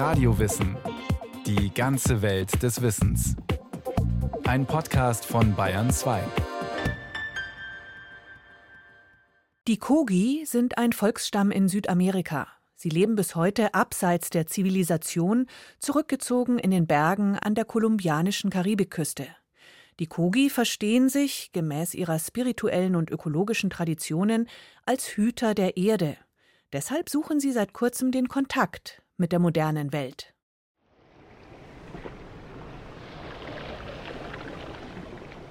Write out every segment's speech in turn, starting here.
Radiowissen. Die ganze Welt des Wissens. Ein Podcast von Bayern 2. Die Kogi sind ein Volksstamm in Südamerika. Sie leben bis heute abseits der Zivilisation, zurückgezogen in den Bergen an der kolumbianischen Karibikküste. Die Kogi verstehen sich, gemäß ihrer spirituellen und ökologischen Traditionen, als Hüter der Erde. Deshalb suchen sie seit kurzem den Kontakt mit der modernen Welt.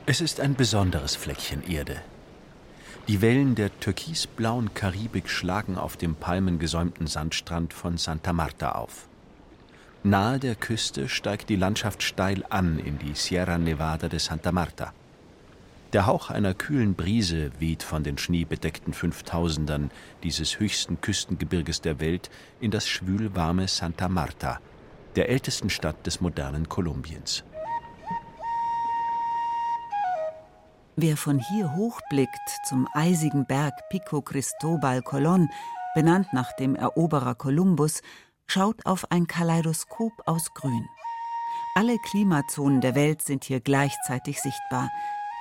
Es ist ein besonderes Fleckchen Erde. Die Wellen der türkisblauen Karibik schlagen auf dem palmengesäumten Sandstrand von Santa Marta auf. Nahe der Küste steigt die Landschaft steil an in die Sierra Nevada de Santa Marta. Der Hauch einer kühlen Brise weht von den schneebedeckten Fünftausendern dieses höchsten Küstengebirges der Welt in das schwülwarme Santa Marta, der ältesten Stadt des modernen Kolumbiens. Wer von hier hochblickt zum eisigen Berg Pico Cristobal Colón, benannt nach dem Eroberer Kolumbus, schaut auf ein Kaleidoskop aus Grün. Alle Klimazonen der Welt sind hier gleichzeitig sichtbar,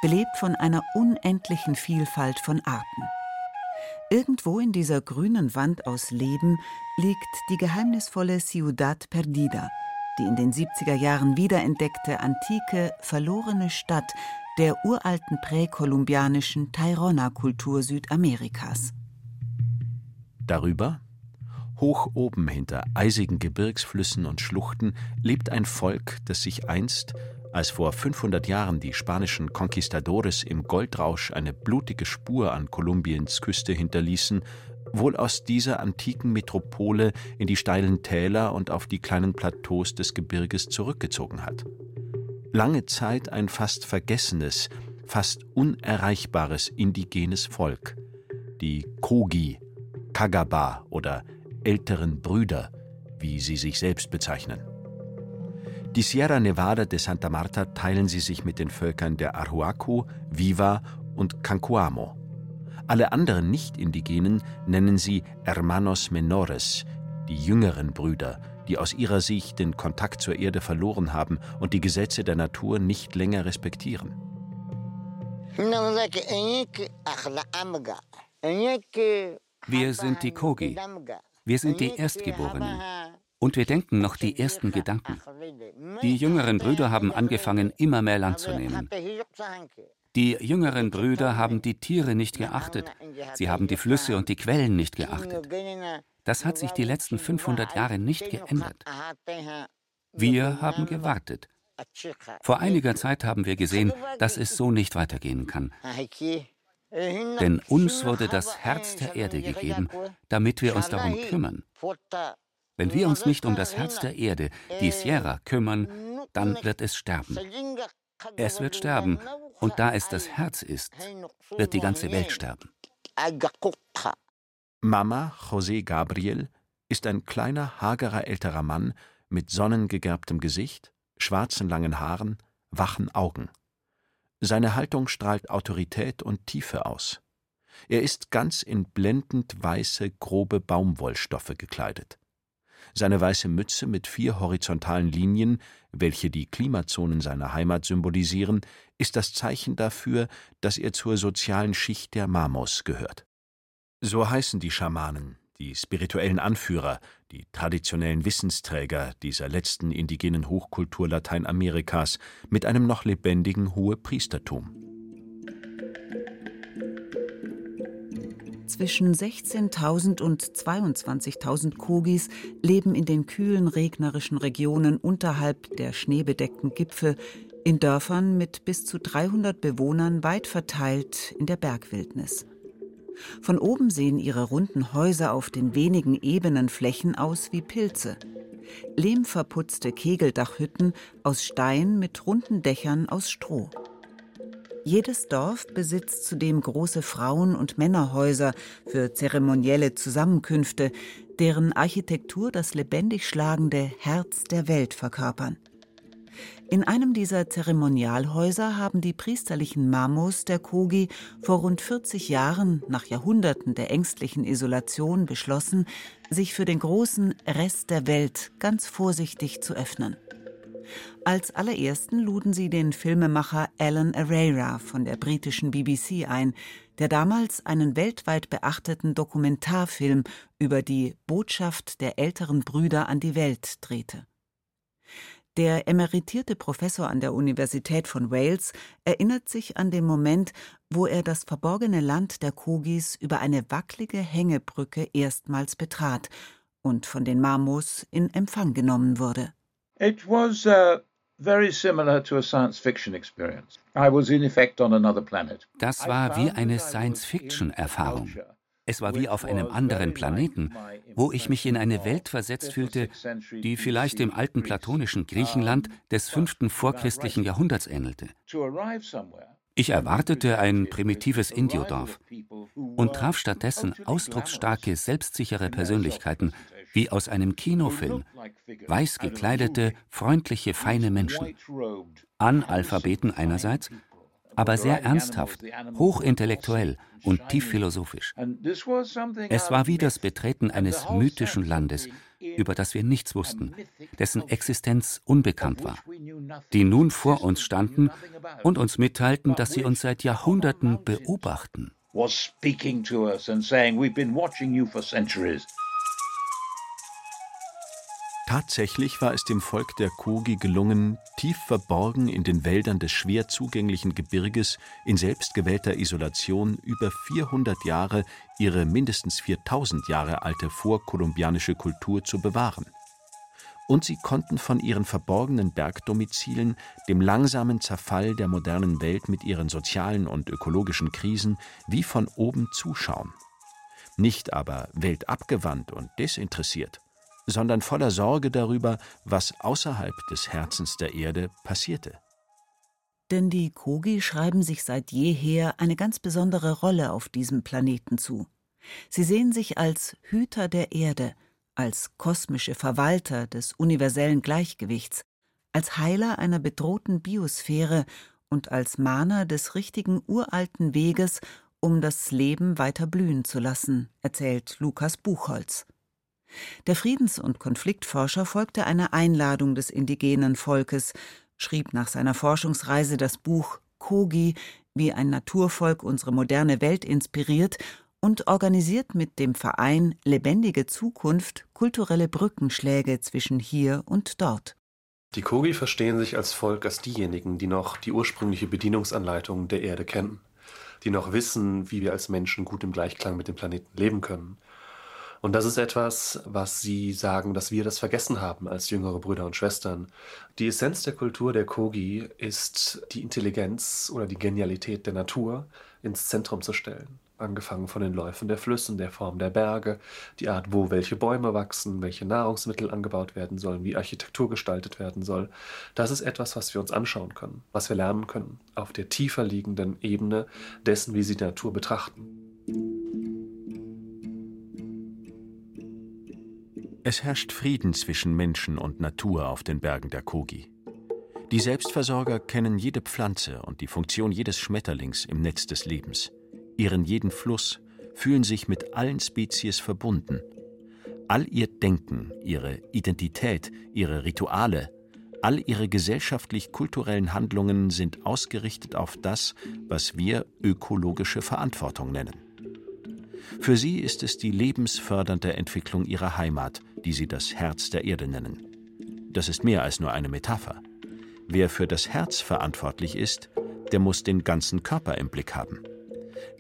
belebt von einer unendlichen Vielfalt von Arten. Irgendwo in dieser grünen Wand aus Leben liegt die geheimnisvolle Ciudad Perdida, die in den 70er Jahren wiederentdeckte antike, verlorene Stadt, der uralten präkolumbianischen Tairona-Kultur Südamerikas. Darüber, hoch oben hinter eisigen Gebirgsflüssen und Schluchten, lebt ein Volk, das sich einst, als vor 500 Jahren die spanischen Conquistadores im Goldrausch eine blutige Spur an Kolumbiens Küste hinterließen, wohl aus dieser antiken Metropole in die steilen Täler und auf die kleinen Plateaus des Gebirges zurückgezogen hat lange Zeit ein fast vergessenes, fast unerreichbares indigenes Volk, die Kogi, Kagaba oder älteren Brüder, wie sie sich selbst bezeichnen. Die Sierra Nevada de Santa Marta teilen sie sich mit den Völkern der Arhuaco, Viva und Cancuamo. Alle anderen Nicht-Indigenen nennen sie Hermanos Menores, die jüngeren Brüder, die aus ihrer Sicht den Kontakt zur Erde verloren haben und die Gesetze der Natur nicht länger respektieren. Wir sind die Kogi. Wir sind die Erstgeborenen. Und wir denken noch die ersten Gedanken. Die jüngeren Brüder haben angefangen, immer mehr Land zu nehmen. Die jüngeren Brüder haben die Tiere nicht geachtet. Sie haben die Flüsse und die Quellen nicht geachtet. Das hat sich die letzten 500 Jahre nicht geändert. Wir haben gewartet. Vor einiger Zeit haben wir gesehen, dass es so nicht weitergehen kann. Denn uns wurde das Herz der Erde gegeben, damit wir uns darum kümmern. Wenn wir uns nicht um das Herz der Erde, die Sierra, kümmern, dann wird es sterben. Es wird sterben, und da es das Herz ist, wird die ganze Welt sterben. Mama José Gabriel ist ein kleiner, hagerer älterer Mann mit sonnengegerbtem Gesicht, schwarzen langen Haaren, wachen Augen. Seine Haltung strahlt Autorität und Tiefe aus. Er ist ganz in blendend weiße, grobe Baumwollstoffe gekleidet. Seine weiße Mütze mit vier horizontalen Linien, welche die Klimazonen seiner Heimat symbolisieren, ist das Zeichen dafür, dass er zur sozialen Schicht der Mamos gehört. So heißen die Schamanen, die spirituellen Anführer, die traditionellen Wissensträger dieser letzten indigenen Hochkultur Lateinamerikas mit einem noch lebendigen Hohepriestertum. Zwischen 16.000 und 22.000 Kogis leben in den kühlen, regnerischen Regionen unterhalb der schneebedeckten Gipfel, in Dörfern mit bis zu 300 Bewohnern weit verteilt in der Bergwildnis. Von oben sehen ihre runden Häuser auf den wenigen ebenen Flächen aus wie Pilze. Lehmverputzte Kegeldachhütten aus Stein mit runden Dächern aus Stroh. Jedes Dorf besitzt zudem große Frauen- und Männerhäuser für zeremonielle Zusammenkünfte, deren Architektur das lebendig schlagende Herz der Welt verkörpern. In einem dieser Zeremonialhäuser haben die priesterlichen Mamos der Kogi vor rund 40 Jahren, nach Jahrhunderten der ängstlichen Isolation, beschlossen, sich für den großen Rest der Welt ganz vorsichtig zu öffnen. Als allerersten luden sie den Filmemacher Alan Arera von der britischen BBC ein, der damals einen weltweit beachteten Dokumentarfilm über die Botschaft der älteren Brüder an die Welt drehte. Der emeritierte Professor an der Universität von Wales erinnert sich an den Moment, wo er das verborgene Land der Kogis über eine wackelige Hängebrücke erstmals betrat und von den Mamos in Empfang genommen wurde. It was uh, very similar to a science fiction experience. I was in effect on another planet. Das war wie eine Science-Fiction-Erfahrung. Es war wie auf einem anderen Planeten, wo ich mich in eine Welt versetzt fühlte, die vielleicht dem alten platonischen Griechenland des fünften vorchristlichen Jahrhunderts ähnelte. Ich erwartete ein primitives Indiodorf und traf stattdessen ausdrucksstarke, selbstsichere Persönlichkeiten, wie aus einem Kinofilm, weiß gekleidete, freundliche, feine Menschen. Analphabeten einerseits aber sehr ernsthaft, hochintellektuell und tief philosophisch. Es war wie das Betreten eines mythischen Landes, über das wir nichts wussten, dessen Existenz unbekannt war, die nun vor uns standen und uns mitteilten, dass sie uns seit Jahrhunderten beobachten. Was speaking to us and saying we've been watching you for centuries. Tatsächlich war es dem Volk der Kogi gelungen, tief verborgen in den Wäldern des schwer zugänglichen Gebirges in selbstgewählter Isolation über 400 Jahre ihre mindestens 4000 Jahre alte vorkolumbianische Kultur zu bewahren. Und sie konnten von ihren verborgenen Bergdomizilen dem langsamen Zerfall der modernen Welt mit ihren sozialen und ökologischen Krisen wie von oben zuschauen. Nicht aber weltabgewandt und desinteressiert sondern voller Sorge darüber, was außerhalb des Herzens der Erde passierte. Denn die Kogi schreiben sich seit jeher eine ganz besondere Rolle auf diesem Planeten zu. Sie sehen sich als Hüter der Erde, als kosmische Verwalter des universellen Gleichgewichts, als Heiler einer bedrohten Biosphäre und als Mahner des richtigen uralten Weges, um das Leben weiter blühen zu lassen, erzählt Lukas Buchholz. Der Friedens- und Konfliktforscher folgte einer Einladung des indigenen Volkes, schrieb nach seiner Forschungsreise das Buch Kogi, wie ein Naturvolk unsere moderne Welt inspiriert und organisiert mit dem Verein Lebendige Zukunft kulturelle Brückenschläge zwischen hier und dort. Die Kogi verstehen sich als Volk als diejenigen, die noch die ursprüngliche Bedienungsanleitung der Erde kennen, die noch wissen, wie wir als Menschen gut im Gleichklang mit dem Planeten leben können, und das ist etwas, was Sie sagen, dass wir das vergessen haben als jüngere Brüder und Schwestern. Die Essenz der Kultur der Kogi ist die Intelligenz oder die Genialität der Natur ins Zentrum zu stellen. Angefangen von den Läufen der Flüssen, der Form der Berge, die Art, wo welche Bäume wachsen, welche Nahrungsmittel angebaut werden sollen, wie Architektur gestaltet werden soll. Das ist etwas, was wir uns anschauen können, was wir lernen können, auf der tiefer liegenden Ebene dessen, wie sie die Natur betrachten. Es herrscht Frieden zwischen Menschen und Natur auf den Bergen der Kogi. Die Selbstversorger kennen jede Pflanze und die Funktion jedes Schmetterlings im Netz des Lebens, ihren jeden Fluss, fühlen sich mit allen Spezies verbunden. All ihr Denken, ihre Identität, ihre Rituale, all ihre gesellschaftlich-kulturellen Handlungen sind ausgerichtet auf das, was wir ökologische Verantwortung nennen. Für sie ist es die lebensfördernde Entwicklung ihrer Heimat, die sie das Herz der Erde nennen. Das ist mehr als nur eine Metapher. Wer für das Herz verantwortlich ist, der muss den ganzen Körper im Blick haben.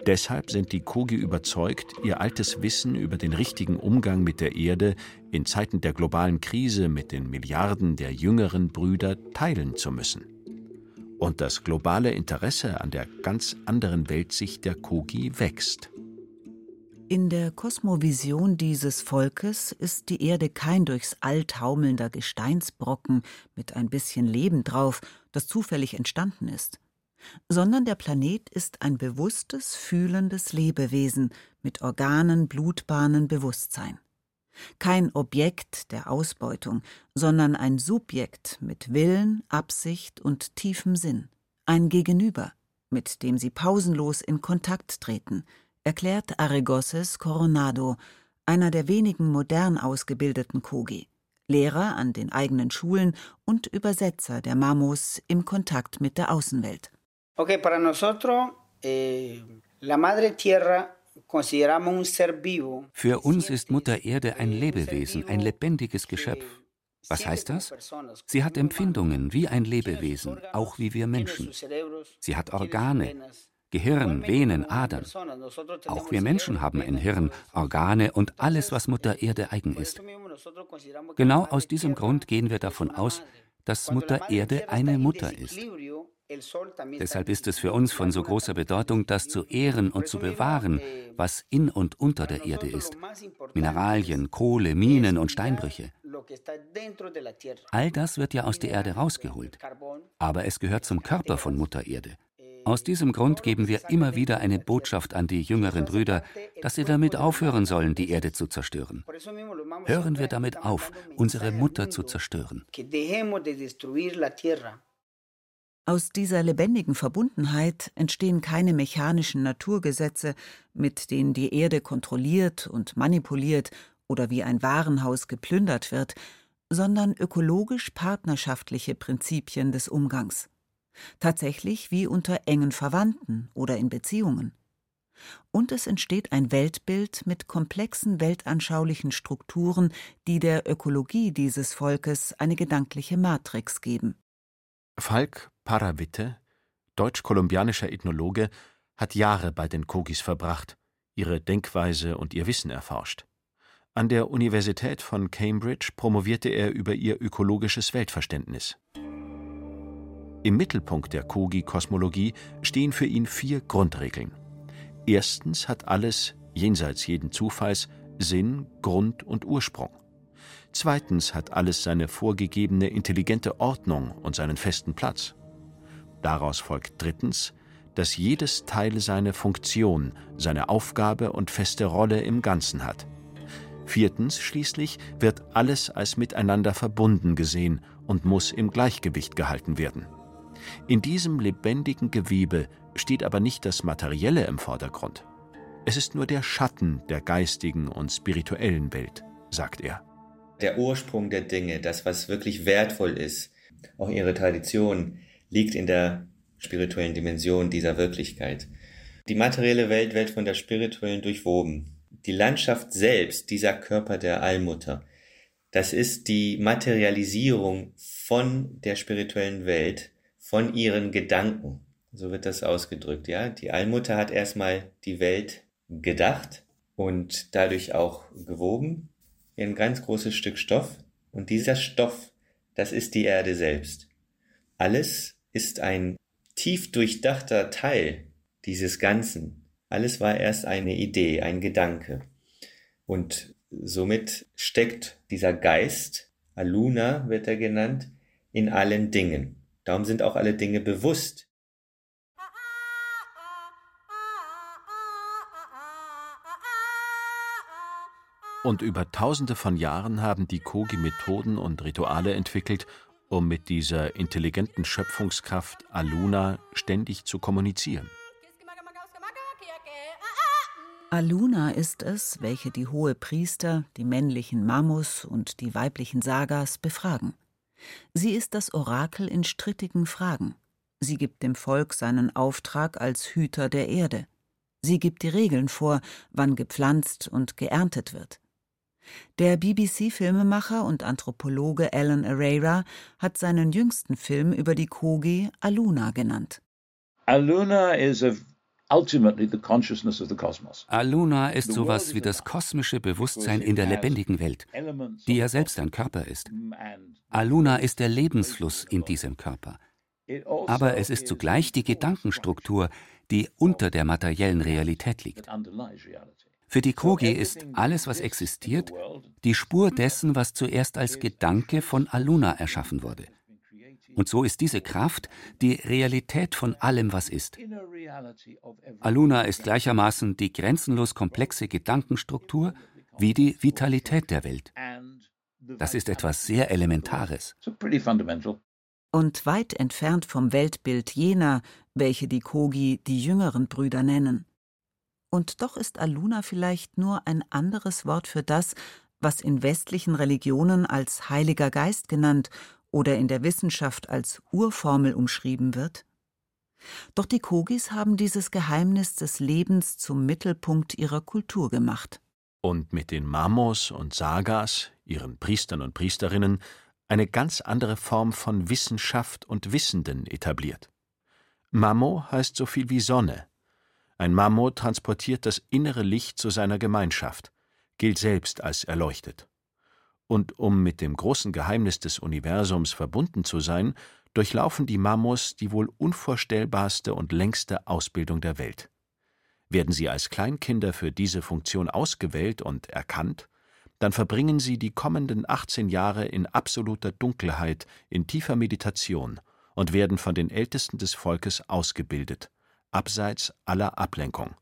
Deshalb sind die Kogi überzeugt, ihr altes Wissen über den richtigen Umgang mit der Erde in Zeiten der globalen Krise mit den Milliarden der jüngeren Brüder teilen zu müssen. Und das globale Interesse an der ganz anderen Weltsicht der Kogi wächst. In der Kosmovision dieses Volkes ist die Erde kein durchs All taumelnder Gesteinsbrocken mit ein bisschen Leben drauf, das zufällig entstanden ist, sondern der Planet ist ein bewusstes, fühlendes Lebewesen mit Organen, Blutbahnen, Bewusstsein. Kein Objekt der Ausbeutung, sondern ein Subjekt mit Willen, Absicht und tiefem Sinn. Ein Gegenüber, mit dem sie pausenlos in Kontakt treten, erklärt Arregoses Coronado, einer der wenigen modern ausgebildeten Kogi, Lehrer an den eigenen Schulen und Übersetzer der Mamos im Kontakt mit der Außenwelt. Okay, para nosotros, eh, la madre tierra für uns ist Mutter Erde ein Lebewesen, ein lebendiges Geschöpf. Was heißt das? Sie hat Empfindungen wie ein Lebewesen, auch wie wir Menschen. Sie hat Organe, Gehirn, Venen, Adern. Auch wir Menschen haben ein Hirn, Organe und alles, was Mutter Erde eigen ist. Genau aus diesem Grund gehen wir davon aus, dass Mutter Erde eine Mutter ist. Deshalb ist es für uns von so großer Bedeutung, das zu ehren und zu bewahren, was in und unter der Erde ist. Mineralien, Kohle, Minen und Steinbrüche. All das wird ja aus der Erde rausgeholt. Aber es gehört zum Körper von Mutter Erde. Aus diesem Grund geben wir immer wieder eine Botschaft an die jüngeren Brüder, dass sie damit aufhören sollen, die Erde zu zerstören. Hören wir damit auf, unsere Mutter zu zerstören. Aus dieser lebendigen Verbundenheit entstehen keine mechanischen Naturgesetze, mit denen die Erde kontrolliert und manipuliert oder wie ein Warenhaus geplündert wird, sondern ökologisch partnerschaftliche Prinzipien des Umgangs tatsächlich wie unter engen Verwandten oder in Beziehungen. Und es entsteht ein Weltbild mit komplexen weltanschaulichen Strukturen, die der Ökologie dieses Volkes eine gedankliche Matrix geben. Falk Parawitte, deutsch-kolumbianischer Ethnologe, hat Jahre bei den Kogis verbracht, ihre Denkweise und ihr Wissen erforscht. An der Universität von Cambridge promovierte er über ihr ökologisches Weltverständnis. Im Mittelpunkt der Kogi-Kosmologie stehen für ihn vier Grundregeln. Erstens hat alles, jenseits jeden Zufalls, Sinn, Grund und Ursprung. Zweitens hat alles seine vorgegebene intelligente Ordnung und seinen festen Platz. Daraus folgt drittens, dass jedes Teil seine Funktion, seine Aufgabe und feste Rolle im Ganzen hat. Viertens schließlich wird alles als miteinander verbunden gesehen und muss im Gleichgewicht gehalten werden. In diesem lebendigen Gewebe steht aber nicht das Materielle im Vordergrund. Es ist nur der Schatten der geistigen und spirituellen Welt, sagt er. Der Ursprung der Dinge, das, was wirklich wertvoll ist, auch ihre Tradition, liegt in der spirituellen Dimension dieser Wirklichkeit. Die materielle Welt wird von der spirituellen durchwoben. Die Landschaft selbst, dieser Körper der Allmutter, das ist die Materialisierung von der spirituellen Welt, von ihren Gedanken. So wird das ausgedrückt, ja. Die Allmutter hat erstmal die Welt gedacht und dadurch auch gewoben, ein ganz großes Stück Stoff. Und dieser Stoff, das ist die Erde selbst. Alles ist ein tief durchdachter Teil dieses Ganzen. Alles war erst eine Idee, ein Gedanke. Und somit steckt dieser Geist, Aluna wird er genannt, in allen Dingen. Darum sind auch alle Dinge bewusst. Und über tausende von Jahren haben die Kogi Methoden und Rituale entwickelt, um mit dieser intelligenten Schöpfungskraft Aluna ständig zu kommunizieren. Aluna ist es, welche die hohe Priester, die männlichen Mamus und die weiblichen Sagas befragen. Sie ist das Orakel in strittigen Fragen. Sie gibt dem Volk seinen Auftrag als Hüter der Erde. Sie gibt die Regeln vor, wann gepflanzt und geerntet wird. Der BBC-Filmemacher und Anthropologe Alan Arera hat seinen jüngsten Film über die Kogi Aluna genannt. Aluna is a Aluna ist sowas wie das kosmische Bewusstsein in der lebendigen Welt, die ja selbst ein Körper ist. Aluna ist der Lebensfluss in diesem Körper. Also Aber es ist zugleich die Gedankenstruktur, die unter der materiellen Realität liegt. Für die Kogi ist alles, was existiert, die Spur dessen, was zuerst als Gedanke von Aluna erschaffen wurde. Und so ist diese Kraft die Realität von allem, was ist. Aluna ist gleichermaßen die grenzenlos komplexe Gedankenstruktur wie die Vitalität der Welt. Das ist etwas sehr Elementares. Und weit entfernt vom Weltbild jener, welche die Kogi die jüngeren Brüder nennen. Und doch ist Aluna vielleicht nur ein anderes Wort für das, was in westlichen Religionen als Heiliger Geist genannt oder in der Wissenschaft als Urformel umschrieben wird? Doch die Kogis haben dieses Geheimnis des Lebens zum Mittelpunkt ihrer Kultur gemacht. Und mit den Mamos und Sagas, ihren Priestern und Priesterinnen, eine ganz andere Form von Wissenschaft und Wissenden etabliert. Mamo heißt so viel wie Sonne. Ein Mamo transportiert das innere Licht zu seiner Gemeinschaft, gilt selbst als erleuchtet. Und um mit dem großen Geheimnis des Universums verbunden zu sein, durchlaufen die Mamos die wohl unvorstellbarste und längste Ausbildung der Welt. Werden sie als Kleinkinder für diese Funktion ausgewählt und erkannt, dann verbringen sie die kommenden 18 Jahre in absoluter Dunkelheit, in tiefer Meditation und werden von den Ältesten des Volkes ausgebildet, abseits aller Ablenkung.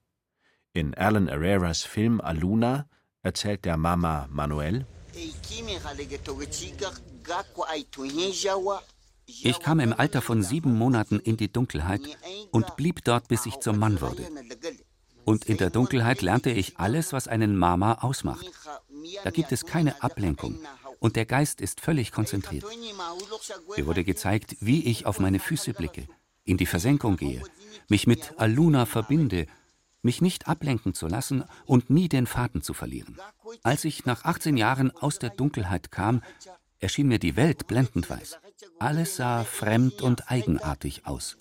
In Alan Herreras Film Aluna erzählt der Mama Manuel, ich kam im Alter von sieben Monaten in die Dunkelheit und blieb dort, bis ich zum Mann wurde. Und in der Dunkelheit lernte ich alles, was einen Mama ausmacht. Da gibt es keine Ablenkung und der Geist ist völlig konzentriert. Mir wurde gezeigt, wie ich auf meine Füße blicke, in die Versenkung gehe, mich mit Aluna verbinde, mich nicht ablenken zu lassen und nie den Faden zu verlieren. Als ich nach 18 Jahren aus der Dunkelheit kam, erschien mir die Welt blendend weiß. Alles sah fremd und eigenartig aus.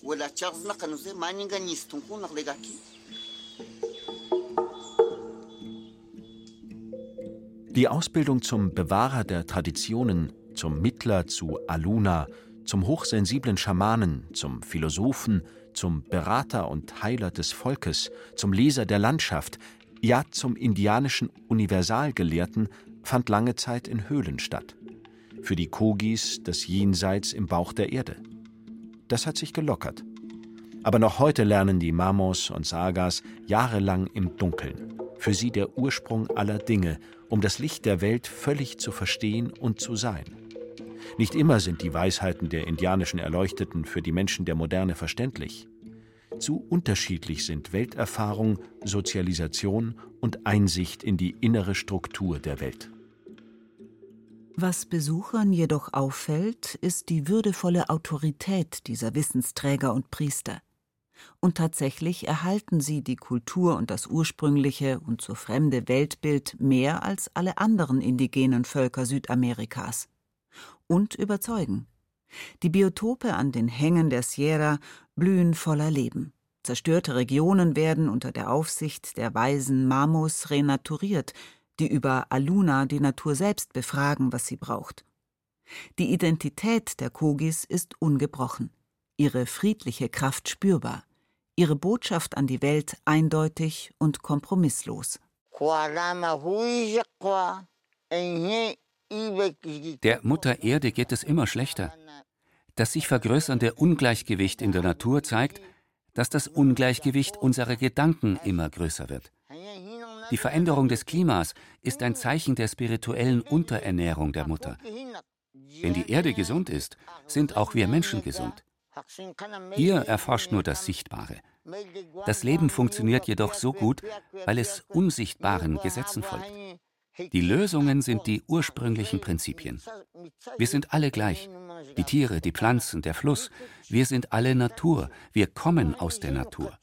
Die Ausbildung zum Bewahrer der Traditionen, zum Mittler zu Aluna, zum hochsensiblen Schamanen, zum Philosophen, zum Berater und Heiler des Volkes, zum Leser der Landschaft, ja zum indianischen Universalgelehrten fand lange Zeit in Höhlen statt für die Kogis das Jenseits im Bauch der Erde. Das hat sich gelockert. Aber noch heute lernen die Mamos und Sagas jahrelang im Dunkeln. Für sie der Ursprung aller Dinge, um das Licht der Welt völlig zu verstehen und zu sein. Nicht immer sind die Weisheiten der indianischen Erleuchteten für die Menschen der Moderne verständlich. Zu unterschiedlich sind Welterfahrung, Sozialisation und Einsicht in die innere Struktur der Welt. Was Besuchern jedoch auffällt, ist die würdevolle Autorität dieser Wissensträger und Priester. Und tatsächlich erhalten sie die Kultur und das ursprüngliche und so fremde Weltbild mehr als alle anderen indigenen Völker Südamerikas. Und überzeugen. Die Biotope an den Hängen der Sierra blühen voller Leben. Zerstörte Regionen werden unter der Aufsicht der weisen Mamos renaturiert, die über Aluna die Natur selbst befragen, was sie braucht. Die Identität der Kogis ist ungebrochen, ihre friedliche Kraft spürbar, ihre Botschaft an die Welt eindeutig und kompromisslos. Der Mutter Erde geht es immer schlechter. Das sich vergrößernde Ungleichgewicht in der Natur zeigt, dass das Ungleichgewicht unserer Gedanken immer größer wird. Die Veränderung des Klimas ist ein Zeichen der spirituellen Unterernährung der Mutter. Wenn die Erde gesund ist, sind auch wir Menschen gesund. Ihr erforscht nur das Sichtbare. Das Leben funktioniert jedoch so gut, weil es unsichtbaren Gesetzen folgt. Die Lösungen sind die ursprünglichen Prinzipien. Wir sind alle gleich. Die Tiere, die Pflanzen, der Fluss. Wir sind alle Natur. Wir kommen aus der Natur.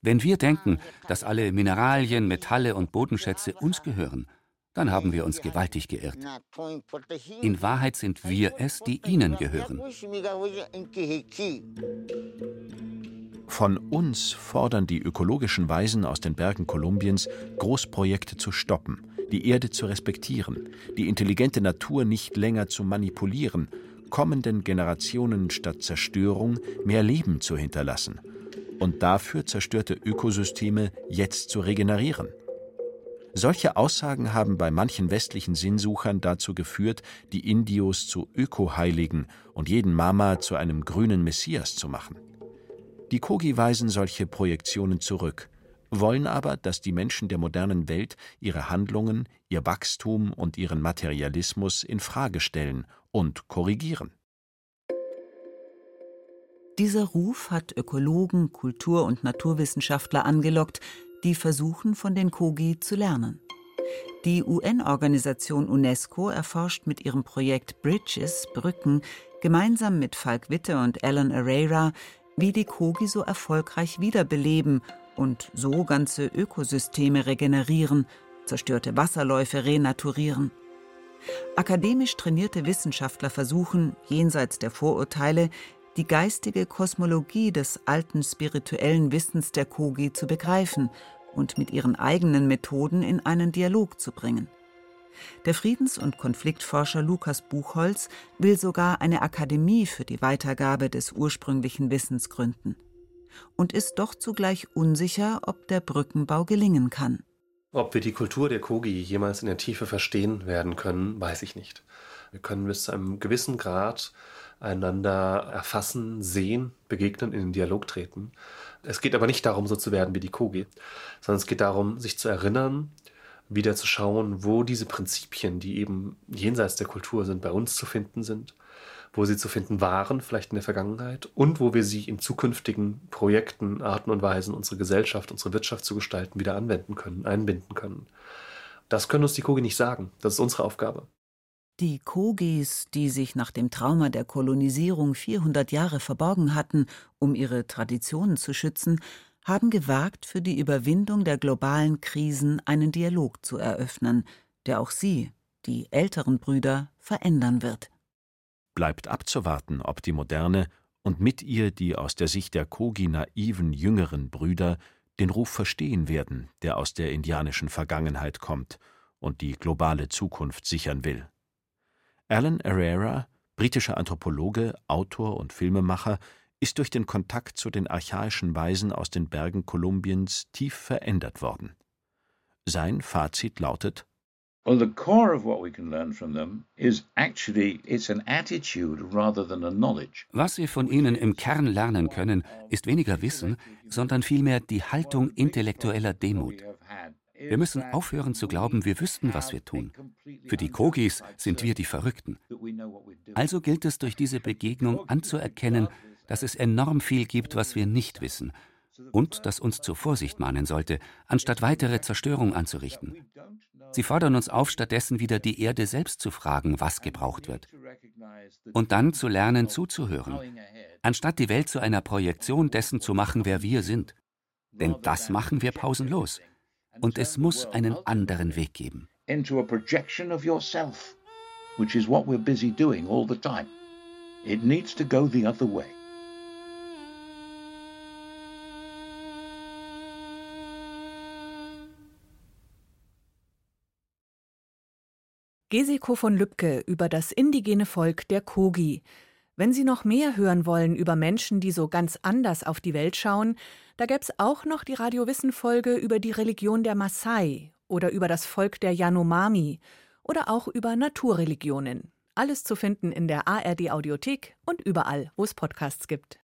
Wenn wir denken, dass alle Mineralien, Metalle und Bodenschätze uns gehören, dann haben wir uns gewaltig geirrt. In Wahrheit sind wir es, die ihnen gehören. Von uns fordern die ökologischen Weisen aus den Bergen Kolumbiens, Großprojekte zu stoppen, die Erde zu respektieren, die intelligente Natur nicht länger zu manipulieren, kommenden Generationen statt Zerstörung mehr Leben zu hinterlassen und dafür zerstörte Ökosysteme jetzt zu regenerieren. Solche Aussagen haben bei manchen westlichen Sinnsuchern dazu geführt, die Indios zu Ökoheiligen und jeden Mama zu einem grünen Messias zu machen. Die Kogi weisen solche Projektionen zurück, wollen aber, dass die Menschen der modernen Welt ihre Handlungen, ihr Wachstum und ihren Materialismus in Frage stellen und korrigieren. Dieser Ruf hat Ökologen, Kultur- und Naturwissenschaftler angelockt, die versuchen, von den Kogi zu lernen. Die UN-Organisation UNESCO erforscht mit ihrem Projekt Bridges Brücken gemeinsam mit Falk Witte und Alan Arreira, wie die Kogi so erfolgreich wiederbeleben und so ganze Ökosysteme regenerieren, zerstörte Wasserläufe renaturieren. Akademisch trainierte Wissenschaftler versuchen, jenseits der Vorurteile, die geistige Kosmologie des alten spirituellen Wissens der Kogi zu begreifen und mit ihren eigenen Methoden in einen Dialog zu bringen. Der Friedens- und Konfliktforscher Lukas Buchholz will sogar eine Akademie für die Weitergabe des ursprünglichen Wissens gründen und ist doch zugleich unsicher, ob der Brückenbau gelingen kann. Ob wir die Kultur der Kogi jemals in der Tiefe verstehen werden können, weiß ich nicht. Wir können bis zu einem gewissen Grad einander erfassen, sehen, begegnen, in den Dialog treten. Es geht aber nicht darum, so zu werden wie die Kogi, sondern es geht darum, sich zu erinnern, wieder zu schauen, wo diese Prinzipien, die eben jenseits der Kultur sind, bei uns zu finden sind, wo sie zu finden waren, vielleicht in der Vergangenheit, und wo wir sie in zukünftigen Projekten, Arten und Weisen, unsere Gesellschaft, unsere Wirtschaft zu gestalten, wieder anwenden können, einbinden können. Das können uns die Kogi nicht sagen. Das ist unsere Aufgabe. Die Kogis, die sich nach dem Trauma der Kolonisierung 400 Jahre verborgen hatten, um ihre Traditionen zu schützen, haben gewagt, für die Überwindung der globalen Krisen einen Dialog zu eröffnen, der auch sie, die älteren Brüder, verändern wird. Bleibt abzuwarten, ob die moderne und mit ihr die aus der Sicht der Kogi naiven jüngeren Brüder den Ruf verstehen werden, der aus der indianischen Vergangenheit kommt und die globale Zukunft sichern will. Alan Herrera, britischer Anthropologe, Autor und Filmemacher, ist durch den Kontakt zu den archaischen Weisen aus den Bergen Kolumbiens tief verändert worden. Sein Fazit lautet Well, the core of what we can learn from them is actually it's an attitude rather than a knowledge. Was wir von ihnen im Kern lernen können, ist weniger Wissen, sondern vielmehr die Haltung intellektueller Demut. Wir müssen aufhören zu glauben, wir wüssten, was wir tun. Für die Kogis sind wir die Verrückten. Also gilt es durch diese Begegnung anzuerkennen, dass es enorm viel gibt, was wir nicht wissen und das uns zur Vorsicht mahnen sollte, anstatt weitere Zerstörung anzurichten. Sie fordern uns auf, stattdessen wieder die Erde selbst zu fragen, was gebraucht wird. Und dann zu lernen, zuzuhören, anstatt die Welt zu einer Projektion dessen zu machen, wer wir sind. Denn das machen wir pausenlos und es muss einen anderen Weg geben. Into a projection of yourself, which is what we're busy doing all the time. It needs to go the other way. Gesiko von Lübcke über das indigene Volk der Kogi. Wenn Sie noch mehr hören wollen über Menschen, die so ganz anders auf die Welt schauen, da gäb's auch noch die Radiowissen-Folge über die Religion der Maasai oder über das Volk der Yanomami oder auch über Naturreligionen. Alles zu finden in der ARD Audiothek und überall, wo es Podcasts gibt.